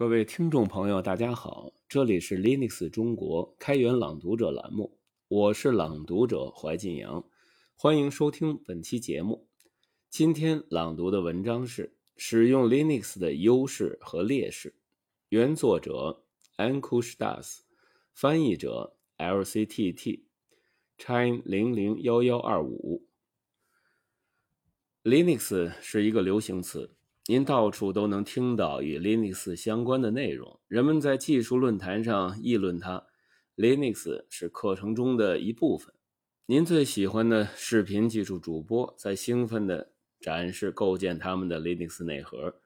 各位听众朋友，大家好，这里是 Linux 中国开源朗读者栏目，我是朗读者怀晋阳，欢迎收听本期节目。今天朗读的文章是使用 Linux 的优势和劣势，原作者 Ankush Das，翻译者 LCTT，Chin 零零幺幺二五。Linux 是一个流行词。您到处都能听到与 Linux 相关的内容，人们在技术论坛上议论它。Linux 是课程中的一部分。您最喜欢的视频技术主播在兴奋地展示构建他们的 Linux 内核。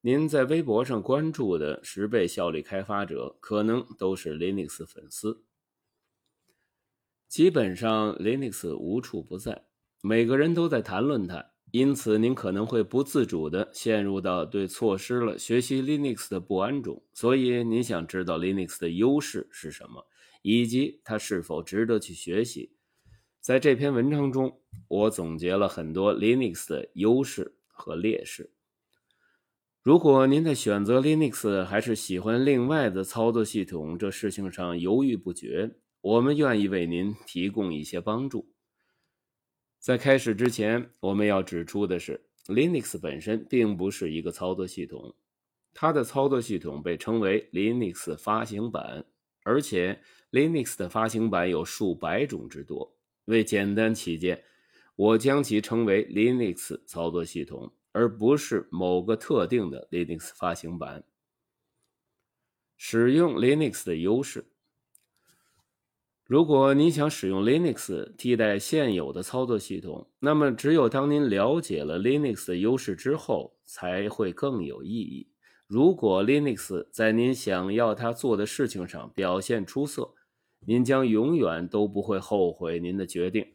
您在微博上关注的十倍效率开发者，可能都是 Linux 粉丝。基本上，Linux 无处不在，每个人都在谈论它。因此，您可能会不自主地陷入到对错失了学习 Linux 的不安中。所以，您想知道 Linux 的优势是什么，以及它是否值得去学习。在这篇文章中，我总结了很多 Linux 的优势和劣势。如果您在选择 Linux 还是喜欢另外的操作系统这事情上犹豫不决，我们愿意为您提供一些帮助。在开始之前，我们要指出的是，Linux 本身并不是一个操作系统，它的操作系统被称为 Linux 发行版，而且 Linux 的发行版有数百种之多。为简单起见，我将其称为 Linux 操作系统，而不是某个特定的 Linux 发行版。使用 Linux 的优势。如果您想使用 Linux 替代现有的操作系统，那么只有当您了解了 Linux 的优势之后，才会更有意义。如果 Linux 在您想要它做的事情上表现出色，您将永远都不会后悔您的决定。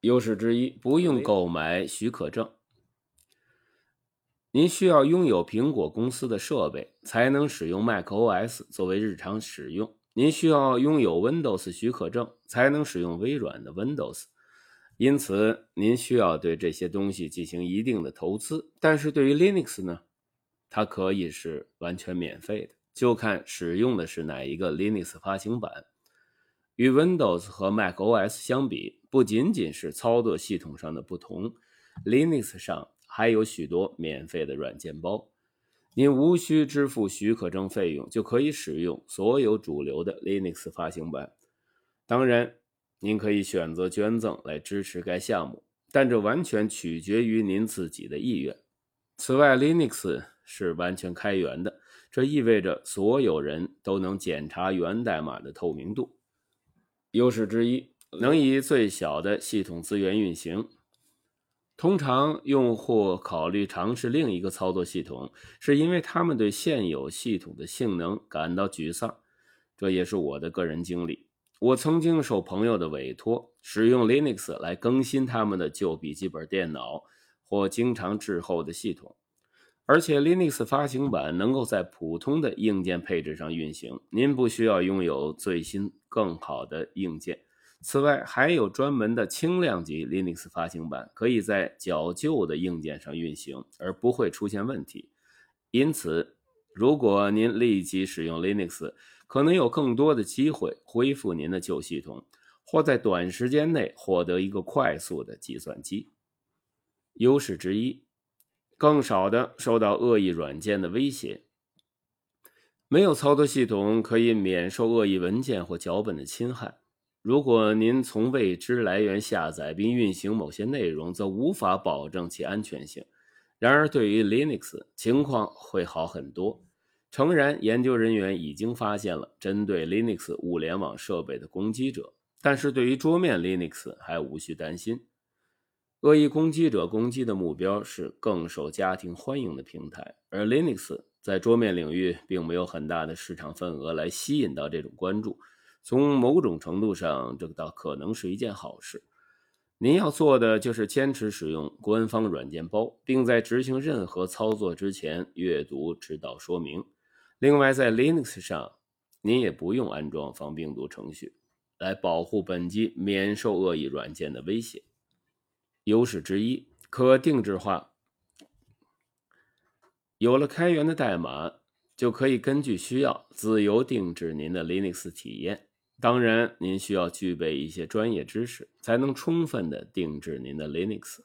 优势之一：不用购买许可证。您需要拥有苹果公司的设备，才能使用 macOS 作为日常使用。您需要拥有 Windows 许可证才能使用微软的 Windows，因此您需要对这些东西进行一定的投资。但是对于 Linux 呢，它可以是完全免费的，就看使用的是哪一个 Linux 发行版。与 Windows 和 macOS 相比，不仅仅是操作系统上的不同，Linux 上还有许多免费的软件包。您无需支付许可证费用，就可以使用所有主流的 Linux 发行版。当然，您可以选择捐赠来支持该项目，但这完全取决于您自己的意愿。此外，Linux 是完全开源的，这意味着所有人都能检查源代码的透明度。优势之一，能以最小的系统资源运行。通常，用户考虑尝试另一个操作系统，是因为他们对现有系统的性能感到沮丧。这也是我的个人经历。我曾经受朋友的委托，使用 Linux 来更新他们的旧笔记本电脑或经常滞后的系统，而且 Linux 发行版能够在普通的硬件配置上运行。您不需要拥有最新更好的硬件。此外，还有专门的轻量级 Linux 发行版，可以在较旧的硬件上运行，而不会出现问题。因此，如果您立即使用 Linux，可能有更多的机会恢复您的旧系统，或在短时间内获得一个快速的计算机。优势之一，更少的受到恶意软件的威胁。没有操作系统可以免受恶意文件或脚本的侵害。如果您从未知来源下载并运行某些内容，则无法保证其安全性。然而，对于 Linux，情况会好很多。诚然，研究人员已经发现了针对 Linux 物联网设备的攻击者，但是对于桌面 Linux 还无需担心。恶意攻击者攻击的目标是更受家庭欢迎的平台，而 Linux 在桌面领域并没有很大的市场份额来吸引到这种关注。从某种程度上，这个倒可能是一件好事。您要做的就是坚持使用官方软件包，并在执行任何操作之前阅读指导说明。另外，在 Linux 上，您也不用安装防病毒程序来保护本机免受恶意软件的威胁。优势之一，可定制化。有了开源的代码。就可以根据需要自由定制您的 Linux 体验。当然，您需要具备一些专业知识，才能充分的定制您的 Linux。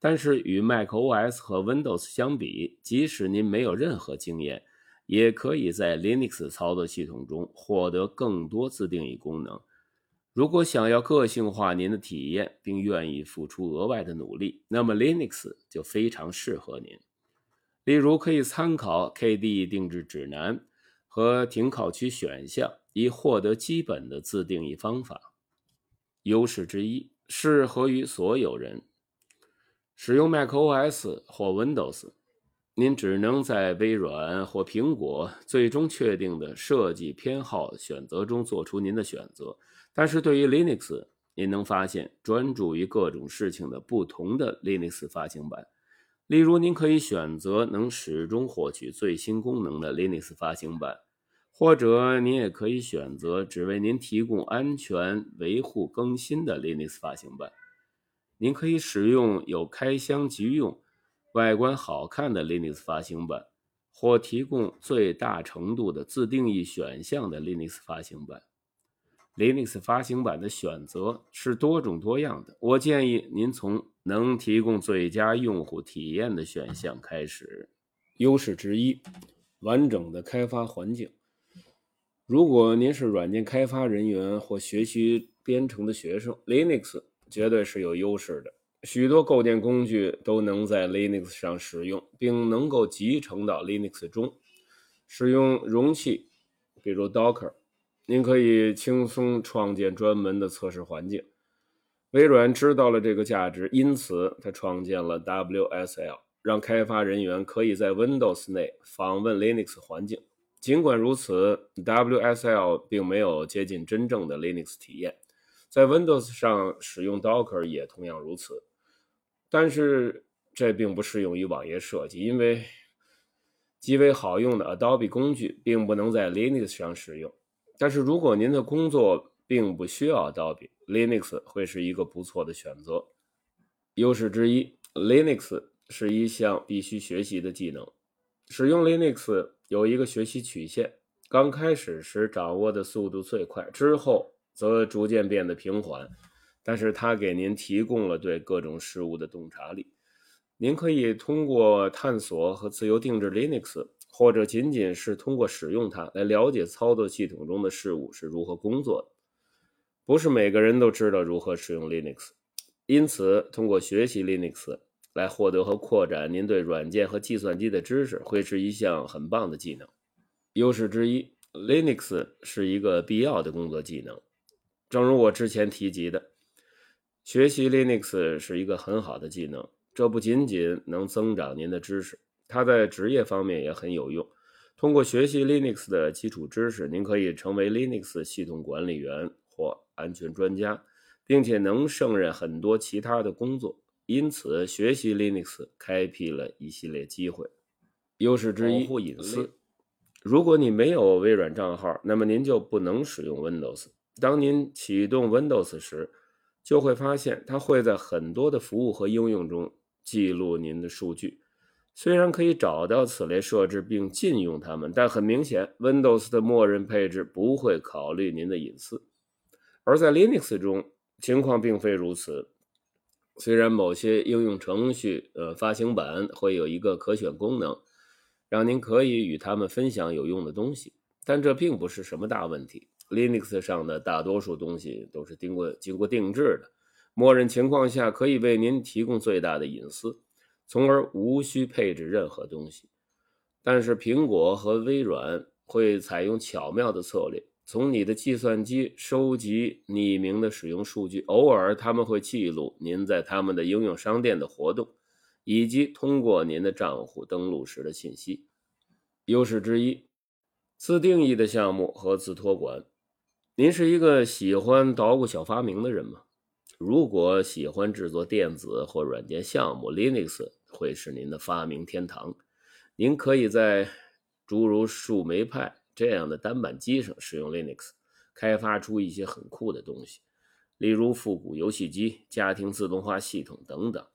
但是与 macOS 和 Windows 相比，即使您没有任何经验，也可以在 Linux 操作系统中获得更多自定义功能。如果想要个性化您的体验，并愿意付出额外的努力，那么 Linux 就非常适合您。例如，可以参考 KDE 定制指南和停考区选项，以获得基本的自定义方法。优势之一，适合于所有人。使用 macOS 或 Windows，您只能在微软或苹果最终确定的设计偏好选择中做出您的选择。但是对于 Linux，您能发现专注于各种事情的不同的 Linux 发行版。例如，您可以选择能始终获取最新功能的 Linux 发行版，或者您也可以选择只为您提供安全维护更新的 Linux 发行版。您可以使用有开箱即用、外观好看的 Linux 发行版，或提供最大程度的自定义选项的 Linux 发行版。Linux 发行版的选择是多种多样的。我建议您从能提供最佳用户体验的选项开始。优势之一：完整的开发环境。如果您是软件开发人员或学习编程的学生，Linux。绝对是有优势的，许多构建工具都能在 Linux 上使用，并能够集成到 Linux 中。使用容器，比如 Docker，您可以轻松创建专门的测试环境。微软知道了这个价值，因此它创建了 WSL，让开发人员可以在 Windows 内访问 Linux 环境。尽管如此，WSL 并没有接近真正的 Linux 体验。在 Windows 上使用 Docker 也同样如此，但是这并不适用于网页设计，因为极为好用的 Adobe 工具并不能在 Linux 上使用。但是如果您的工作并不需要 Adobe，Linux 会是一个不错的选择。优势之一，Linux 是一项必须学习的技能。使用 Linux 有一个学习曲线，刚开始时掌握的速度最快，之后。则逐渐变得平缓，但是它给您提供了对各种事物的洞察力。您可以通过探索和自由定制 Linux，或者仅仅是通过使用它来了解操作系统中的事物是如何工作的。不是每个人都知道如何使用 Linux，因此通过学习 Linux 来获得和扩展您对软件和计算机的知识，会是一项很棒的技能。优势之一，Linux 是一个必要的工作技能。正如我之前提及的，学习 Linux 是一个很好的技能。这不仅仅能增长您的知识，它在职业方面也很有用。通过学习 Linux 的基础知识，您可以成为 Linux 系统管理员或安全专家，并且能胜任很多其他的工作。因此，学习 Linux 开辟了一系列机会。优势之一：保护隐私。如果你没有微软账号，那么您就不能使用 Windows。当您启动 Windows 时，就会发现它会在很多的服务和应用中记录您的数据。虽然可以找到此类设置并禁用它们，但很明显，Windows 的默认配置不会考虑您的隐私。而在 Linux 中，情况并非如此。虽然某些应用程序呃发行版会有一个可选功能，让您可以与他们分享有用的东西，但这并不是什么大问题。Linux 上的大多数东西都是经过经过定制的，默认情况下可以为您提供最大的隐私，从而无需配置任何东西。但是苹果和微软会采用巧妙的策略，从你的计算机收集匿名的使用数据，偶尔他们会记录您在他们的应用商店的活动，以及通过您的账户登录时的信息。优势之一：自定义的项目和自托管。您是一个喜欢捣鼓小发明的人吗？如果喜欢制作电子或软件项目，Linux 会是您的发明天堂。您可以在诸如树莓派这样的单板机上使用 Linux，开发出一些很酷的东西，例如复古游戏机、家庭自动化系统等等。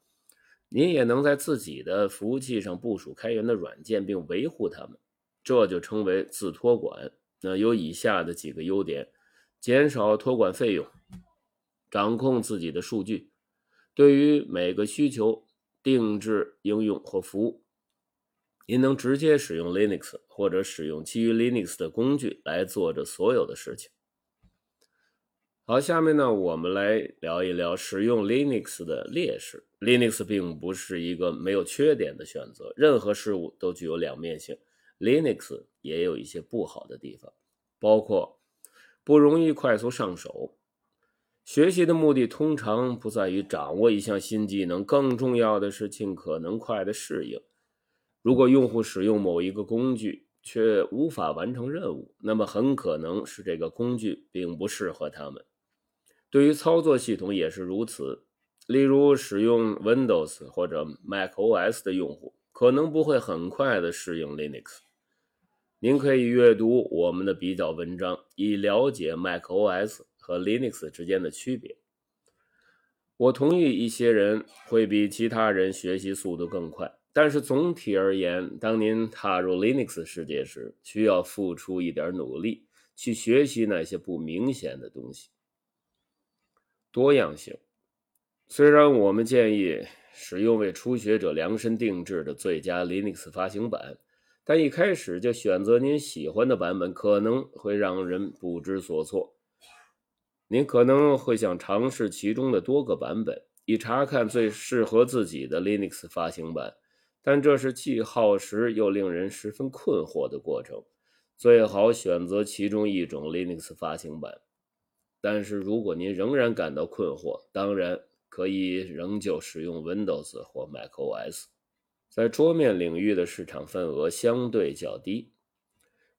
您也能在自己的服务器上部署开源的软件并维护它们。这就称为自托管。那有以下的几个优点：减少托管费用，掌控自己的数据，对于每个需求定制应用或服务，您能直接使用 Linux 或者使用基于 Linux 的工具来做着所有的事情。好，下面呢，我们来聊一聊使用 Linux 的劣势。Linux 并不是一个没有缺点的选择，任何事物都具有两面性。Linux 也有一些不好的地方，包括不容易快速上手。学习的目的通常不在于掌握一项新技能，更重要的是尽可能快的适应。如果用户使用某一个工具却无法完成任务，那么很可能是这个工具并不适合他们。对于操作系统也是如此。例如，使用 Windows 或者 macOS 的用户可能不会很快的适应 Linux。您可以阅读我们的比较文章，以了解 macOS 和 Linux 之间的区别。我同意一些人会比其他人学习速度更快，但是总体而言，当您踏入 Linux 世界时，需要付出一点努力去学习那些不明显的东西。多样性。虽然我们建议使用为初学者量身定制的最佳 Linux 发行版，但一开始就选择您喜欢的版本可能会让人不知所措。您可能会想尝试其中的多个版本，以查看最适合自己的 Linux 发行版，但这是既耗时又令人十分困惑的过程。最好选择其中一种 Linux 发行版。但是，如果您仍然感到困惑，当然可以仍旧使用 Windows 或 macOS。在桌面领域的市场份额相对较低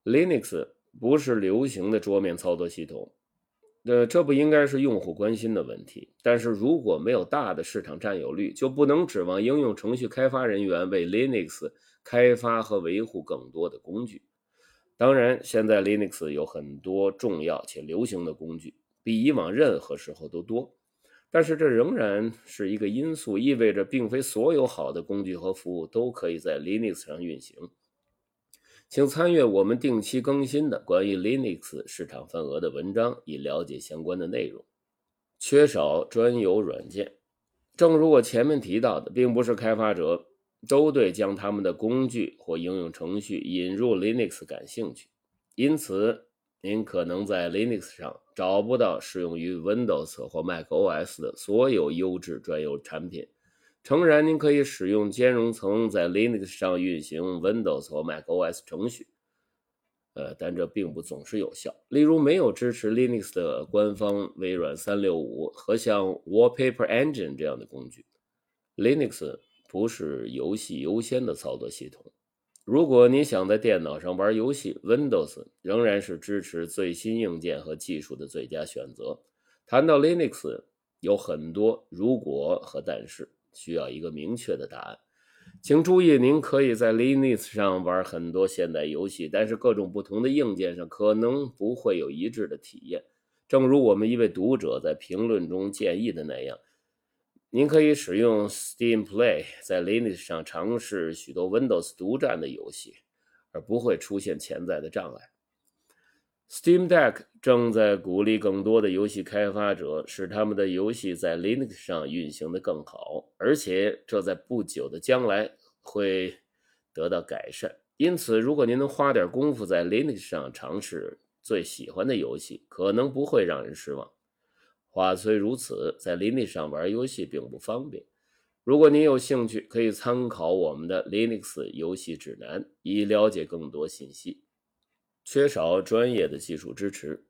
，Linux 不是流行的桌面操作系统。呃，这不应该是用户关心的问题。但是如果没有大的市场占有率，就不能指望应用程序开发人员为 Linux 开发和维护更多的工具。当然，现在 Linux 有很多重要且流行的工具。比以往任何时候都多，但是这仍然是一个因素，意味着并非所有好的工具和服务都可以在 Linux 上运行。请参阅我们定期更新的关于 Linux 市场份额的文章，以了解相关的内容。缺少专有软件，正如我前面提到的，并不是开发者都对将他们的工具或应用程序引入 Linux 感兴趣，因此。您可能在 Linux 上找不到适用于 Windows 或 macOS 的所有优质专有产品。诚然，您可以使用兼容层在 Linux 上运行 Windows 或 macOS 程序，呃，但这并不总是有效。例如，没有支持 Linux 的官方微软365和像 Wallpaper Engine 这样的工具。Linux 不是游戏优先的操作系统。如果你想在电脑上玩游戏，Windows 仍然是支持最新硬件和技术的最佳选择。谈到 Linux，有很多如果和但是，需要一个明确的答案。请注意，您可以在 Linux 上玩很多现代游戏，但是各种不同的硬件上可能不会有一致的体验。正如我们一位读者在评论中建议的那样。您可以使用 Steam Play 在 Linux 上尝试许多 Windows 独占的游戏，而不会出现潜在的障碍。Steam Deck 正在鼓励更多的游戏开发者使他们的游戏在 Linux 上运行的更好，而且这在不久的将来会得到改善。因此，如果您能花点功夫在 Linux 上尝试最喜欢的游戏，可能不会让人失望。话虽如此，在 Linux 上玩游戏并不方便。如果您有兴趣，可以参考我们的 Linux 游戏指南，以了解更多信息。缺少专业的技术支持。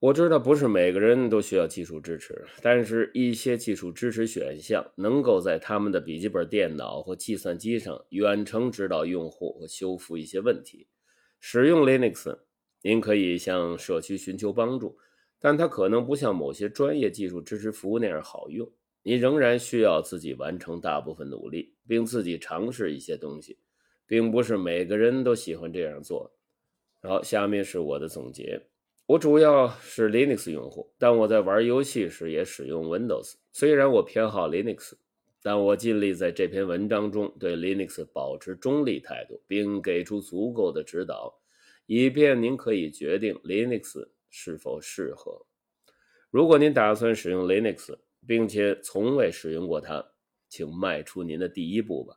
我知道不是每个人都需要技术支持，但是一些技术支持选项能够在他们的笔记本电脑或计算机上远程指导用户和修复一些问题。使用 Linux，您可以向社区寻求帮助。但它可能不像某些专业技术支持服务那样好用，你仍然需要自己完成大部分努力，并自己尝试一些东西，并不是每个人都喜欢这样做。好，下面是我的总结：我主要是 Linux 用户，但我在玩游戏时也使用 Windows。虽然我偏好 Linux，但我尽力在这篇文章中对 Linux 保持中立态度，并给出足够的指导，以便您可以决定 Linux 是否适合。如果您打算使用 Linux，并且从未使用过它，请迈出您的第一步吧。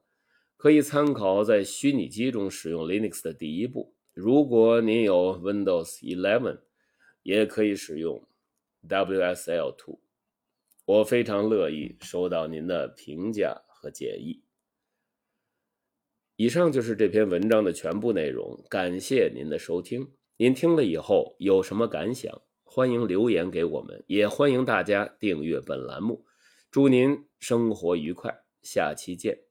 可以参考在虚拟机中使用 Linux 的第一步。如果您有 Windows 11，也可以使用 WSL2。我非常乐意收到您的评价和建议。以上就是这篇文章的全部内容，感谢您的收听。您听了以后有什么感想？欢迎留言给我们，也欢迎大家订阅本栏目。祝您生活愉快，下期见。